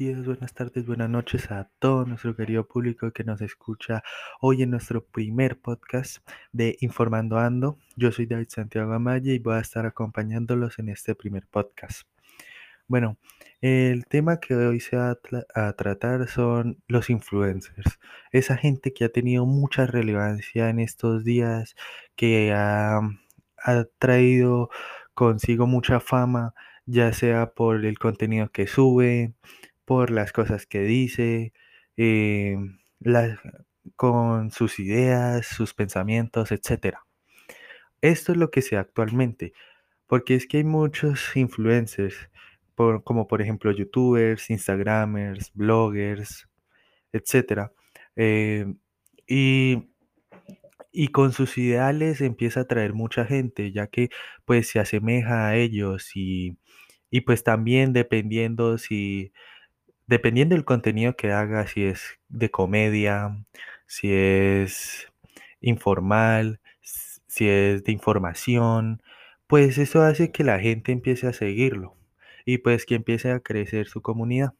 buenas tardes, buenas noches a todo nuestro querido público que nos escucha hoy en nuestro primer podcast de Informando Ando. Yo soy David Santiago Amaya y voy a estar acompañándolos en este primer podcast. Bueno, el tema que hoy se va a, tratar son los influencers. Esa gente que ha tenido mucha relevancia en estos días, que ha traído consigo mucha fama ya sea por el contenido que sube, por las cosas que dice, eh, con sus ideas, sus pensamientos, etc. Esto es lo que sé actualmente, porque es que hay muchos influencers, como por ejemplo youtubers, instagramers, bloggers, etc. Eh, y con sus ideales empieza a atraer mucha gente, ya que pues se asemeja a ellos y pues también dependiendo si, dependiendo del contenido que haga, si es de comedia, si es informal, si es de información, pues eso hace que la gente empiece a seguirlo y pues que empiece a crecer su comunidad.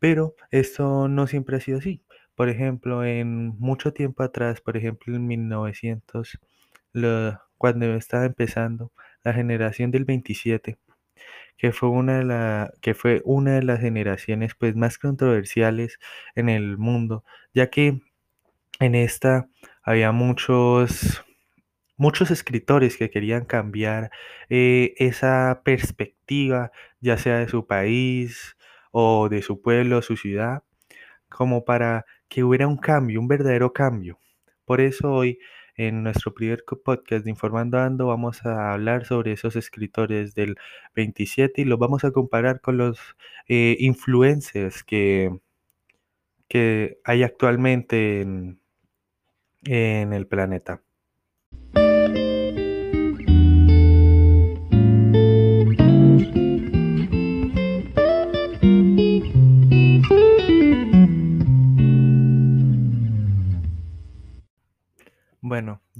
Pero esto no siempre ha sido así. Por ejemplo, en mucho tiempo atrás, por ejemplo en 1900, cuando estaba empezando la generación del 27, que fue una de, la, que fue una de las generaciones pues, más controversiales en el mundo, ya que en esta había muchos, muchos escritores que querían cambiar eh, esa perspectiva, ya sea de su país o de su pueblo, su ciudad, como para que hubiera un cambio, un verdadero cambio. Por eso hoy en nuestro primer podcast de Informando Ando vamos a hablar sobre esos escritores del 27 y los vamos a comparar con los eh, influencers que, que hay actualmente en, en el planeta.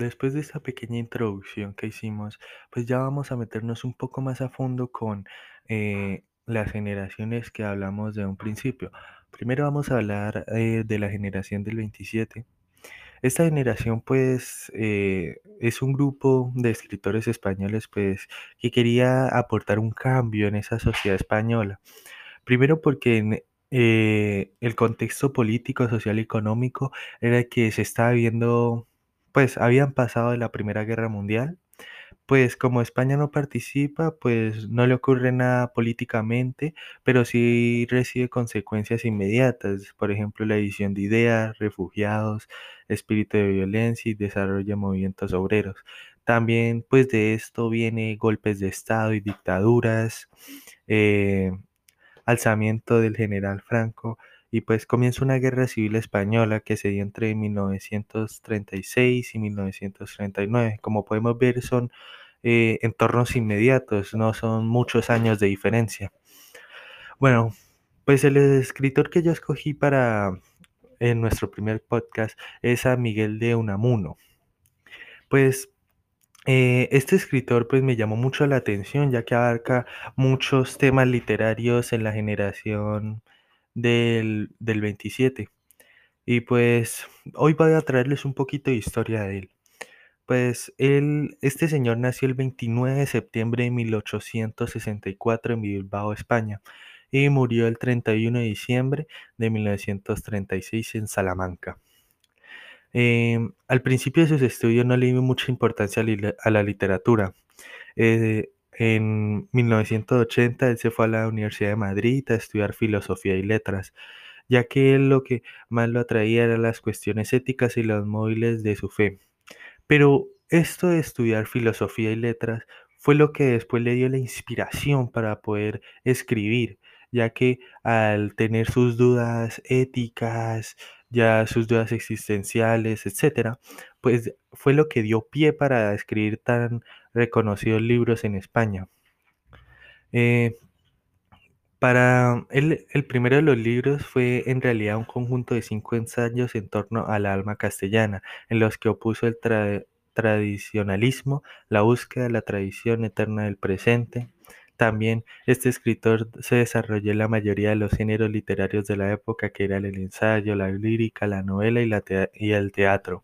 Después de esta pequeña introducción que hicimos, pues ya vamos a meternos un poco más a fondo con eh, las generaciones que hablamos de un principio. Primero vamos a hablar eh, de la generación del 27. Esta generación pues eh, es un grupo de escritores españoles pues que quería aportar un cambio en esa sociedad española. Primero porque en, el contexto político, social y económico era que se estaba viendo pues habían pasado de la Primera Guerra Mundial. Pues como España no participa, pues no le ocurre nada políticamente, pero sí recibe consecuencias inmediatas, por ejemplo, la edición de ideas, refugiados, espíritu de violencia y desarrollo de movimientos obreros. También pues de esto viene golpes de Estado y dictaduras, eh, alzamiento del general Franco, y pues comienza una guerra civil española que se dio entre 1936 y 1939. Como podemos ver son eh, entornos inmediatos, no son muchos años de diferencia. Bueno, pues el escritor que yo escogí para en nuestro primer podcast es a Miguel de Unamuno. Pues eh, este escritor pues me llamó mucho la atención ya que abarca muchos temas literarios en la generación del, 27. Y pues hoy voy a traerles un poquito de historia de él. Pues él, este señor nació el 29 de septiembre de 1864 en Bilbao, España, y murió el 31 de diciembre de 1936 en Salamanca. Em, al principio de sus estudios no le dio mucha importancia a la literatura. Eh, en 1980 él se fue a la Universidad de Madrid a estudiar filosofía y letras, ya que él lo que más lo atraía eran las cuestiones éticas y los móviles de su fe. Pero esto de estudiar filosofía y letras fue lo que después le dio la inspiración para poder escribir, ya que al tener sus dudas éticas, ya sus dudas existenciales, etcétera, pues fue lo que dio pie para escribir tan reconocidos libros en España. Eh, para él, el primero de los libros fue en realidad un conjunto de cinco ensayos en torno a la alma castellana, en los que opuso el tradicionalismo, la búsqueda de la tradición eterna del presente, También este escritor se desarrolló en la mayoría de los géneros literarios de la época, que eran el ensayo, la lírica, la novela y, el teatro.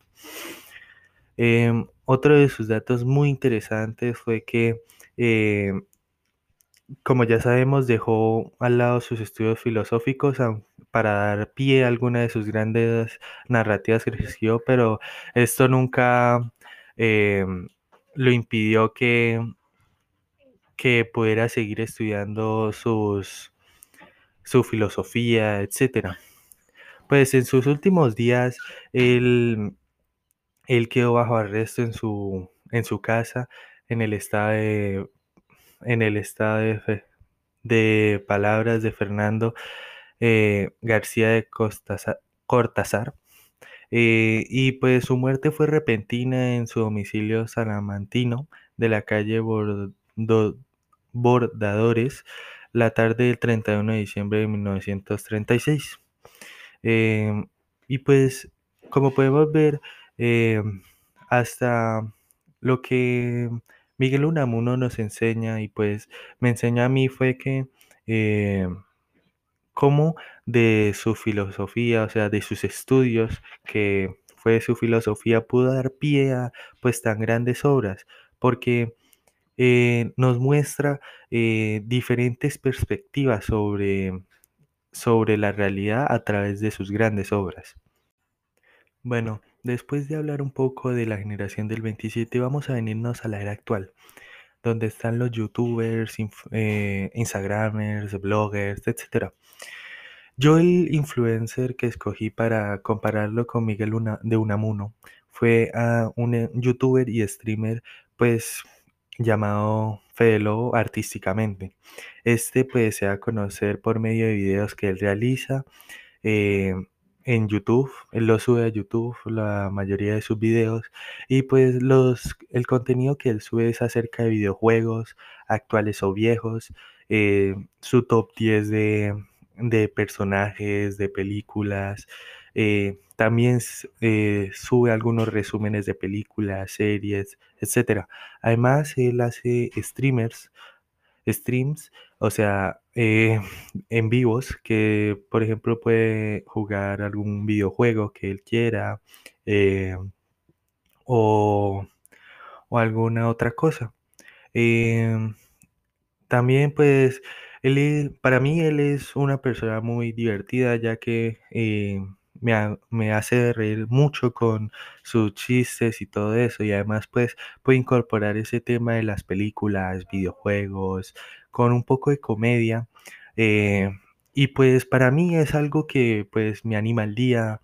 Em, otro de sus datos muy interesantes fue que, eh, como ya sabemos, dejó al lado sus estudios filosóficos para dar pie a alguna de sus grandes narrativas que escribió, pero esto nunca em, lo impidió que, que pudiera seguir estudiando sus, su filosofía, etc. Pues en sus últimos días, él él quedó bajo arresto en su, en su casa en el estado de, en el estado de, de palabras de Fernando eh, García de Cortázar. Eh, y pues su muerte fue repentina en su domicilio salamantino de la calle Bordadores la tarde del 31 de diciembre de 1936. Eh, y pues como podemos ver, eh, hasta lo que Miguel Unamuno nos enseña y pues me enseña a mí fue que eh, cómo de su filosofía, o sea, de sus estudios, que fue su filosofía, pudo dar pie a pues tan grandes obras, porque eh, nos muestra diferentes perspectivas sobre, sobre la realidad a través de sus grandes obras. Bueno, después de hablar un poco de la generación del 27, vamos a venirnos a la era actual, donde están los youtubers, eh, instagramers, bloggers, etc. Yo el influencer que escogí para compararlo con Miguel de Unamuno fue a un eh, youtuber y streamer pues llamado Fede artísticamente. Este pues se va a conocer por medio de videos que él realiza. Eh, en YouTube, él lo sube a YouTube la mayoría de sus videos y pues los, el contenido que él sube es acerca de videojuegos actuales o viejos, eh, su top 10 de, de, personajes, de películas, eh, también eh, sube algunos resúmenes de películas, series, etc. Además, él hace streamers, streams, o sea, eh, en vivos, que por ejemplo puede jugar algún videojuego que él quiera eh, o, alguna otra cosa. Em, también pues él, para mí él es una persona muy divertida ya que eh, me, hace reír mucho con sus chistes y todo eso. Y además, pues, puede incorporar ese tema de las películas, videojuegos, con un poco de comedia. Eh, y pues para mí es algo que pues me anima el día,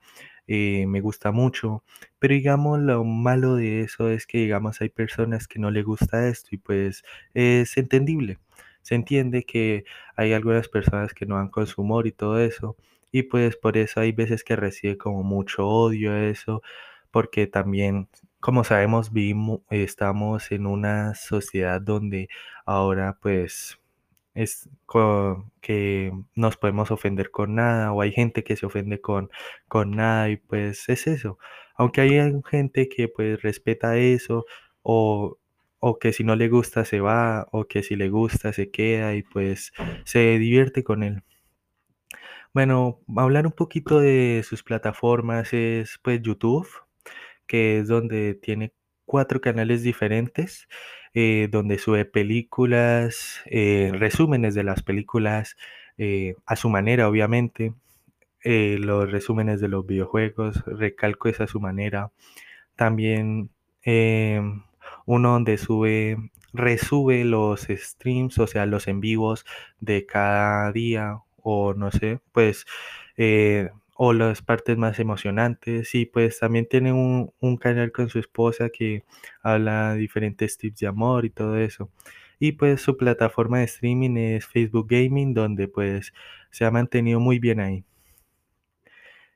eh, me gusta mucho. Pero digamos, lo malo de eso es que, digamos, hay personas que no le gusta esto y pues es entendible. Se entiende que hay algunas personas que no van con su humor y todo eso. Y pues por eso hay veces que recibe como mucho odio eso, porque también, como sabemos, vivimos, estamos en una sociedad donde ahora pues es que nos podemos ofender con nada o hay gente que se ofende con, con nada y pues es eso. Aunque hay gente que pues respeta eso o, o que si no le gusta se va o que si le gusta se queda y pues se divierte con él. Bueno, hablar un poquito de sus plataformas es pues YouTube, que es donde tiene cuatro canales diferentes, eh, donde sube películas, eh, resúmenes de las películas eh, a su manera, obviamente, los resúmenes de los videojuegos, recalco esa a su manera. También em, uno donde sube, resube los streams, o sea, los en vivos de cada día o no sé, pues, eh, o las partes más emocionantes. Y pues también tiene un, canal con su esposa que habla diferentes tips de amor y todo eso. Y pues su plataforma de streaming es Facebook Gaming, donde pues se ha mantenido muy bien ahí.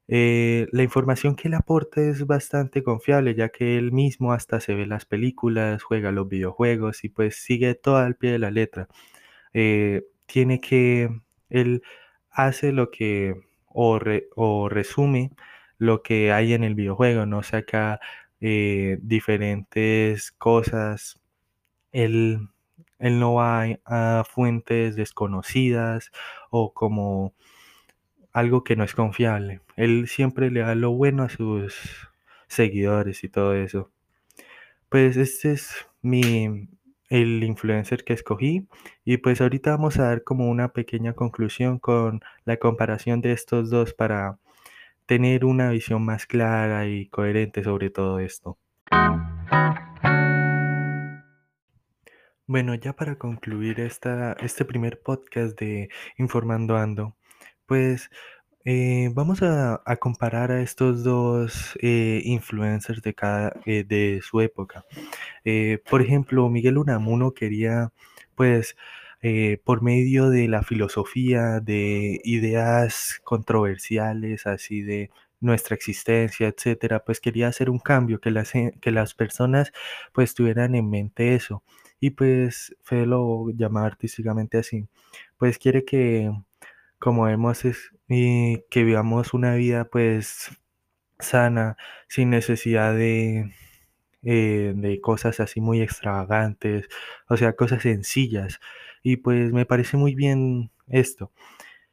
Eh, la información que él aporta es bastante confiable, ya que él mismo hasta se ve las películas, juega los videojuegos y pues sigue todo al pie de la letra. Eh, tiene que, él hace lo que, o, resume lo que hay en el videojuego, no saca eh, diferentes cosas. Él él no va a fuentes desconocidas o como algo que no es confiable. Él siempre le da lo bueno a sus seguidores y todo eso. Pues este es mi el influencer que escogí y pues ahorita vamos a dar como una pequeña conclusión con la comparación de estos dos para tener una visión más clara y coherente sobre todo esto. Bueno, ya para concluir esta, este primer podcast de Informando Ando, pues eh, vamos a, comparar a estos dos eh, influencers de, cada, eh, de su época. Por ejemplo, Miguel Unamuno quería, pues, por medio de la filosofía, de ideas controversiales, así de nuestra existencia, etcétera, pues quería hacer un cambio, que las, que las personas pues tuvieran en mente eso. Y pues Fede lo llama artísticamente así. Pues quiere que, como vemos, es, y que vivamos una vida pues sana, sin necesidad de, eh, de cosas así muy extravagantes, o sea, cosas sencillas. Y pues me parece muy bien esto.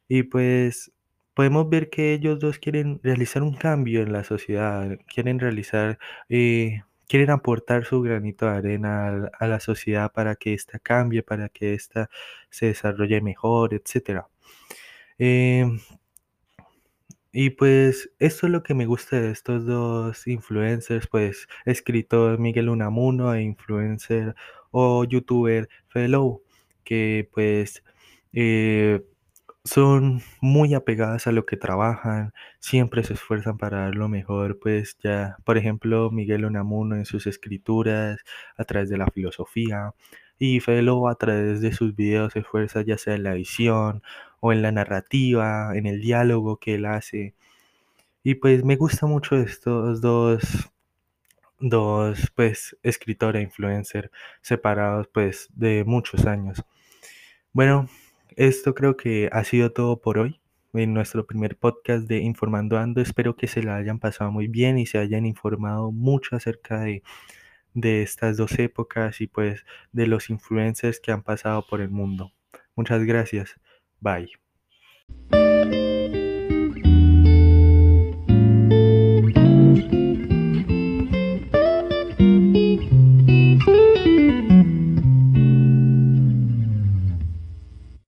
Y pues podemos ver que ellos dos quieren realizar un cambio en la sociedad, quieren realizar, eh, quieren aportar su granito de arena a, la sociedad para que ésta cambie, para que ésta se desarrolle mejor, etcétera. Em, y pues esto es lo que me gusta de estos dos influencers, pues escritor Miguel Unamuno e influencer o youtuber Fellow, que pues eh, son muy apegadas a lo que trabajan, siempre se esfuerzan para dar lo mejor, pues ya, por ejemplo, Miguel Unamuno en sus escrituras, a través de la filosofía, y Fellow a través de sus videos se esfuerza ya sea en la edición o en la narrativa, en el diálogo que él hace. Y pues me gusta mucho estos dos, dos pues escritor e influencer separados pues de muchos años. Bueno, esto creo que ha sido todo por hoy en nuestro primer podcast de Informando Ando. Espero que se la hayan pasado muy bien y se hayan informado mucho acerca de, de estas dos épocas y pues de los influencers que han pasado por el mundo. Muchas gracias. Bye.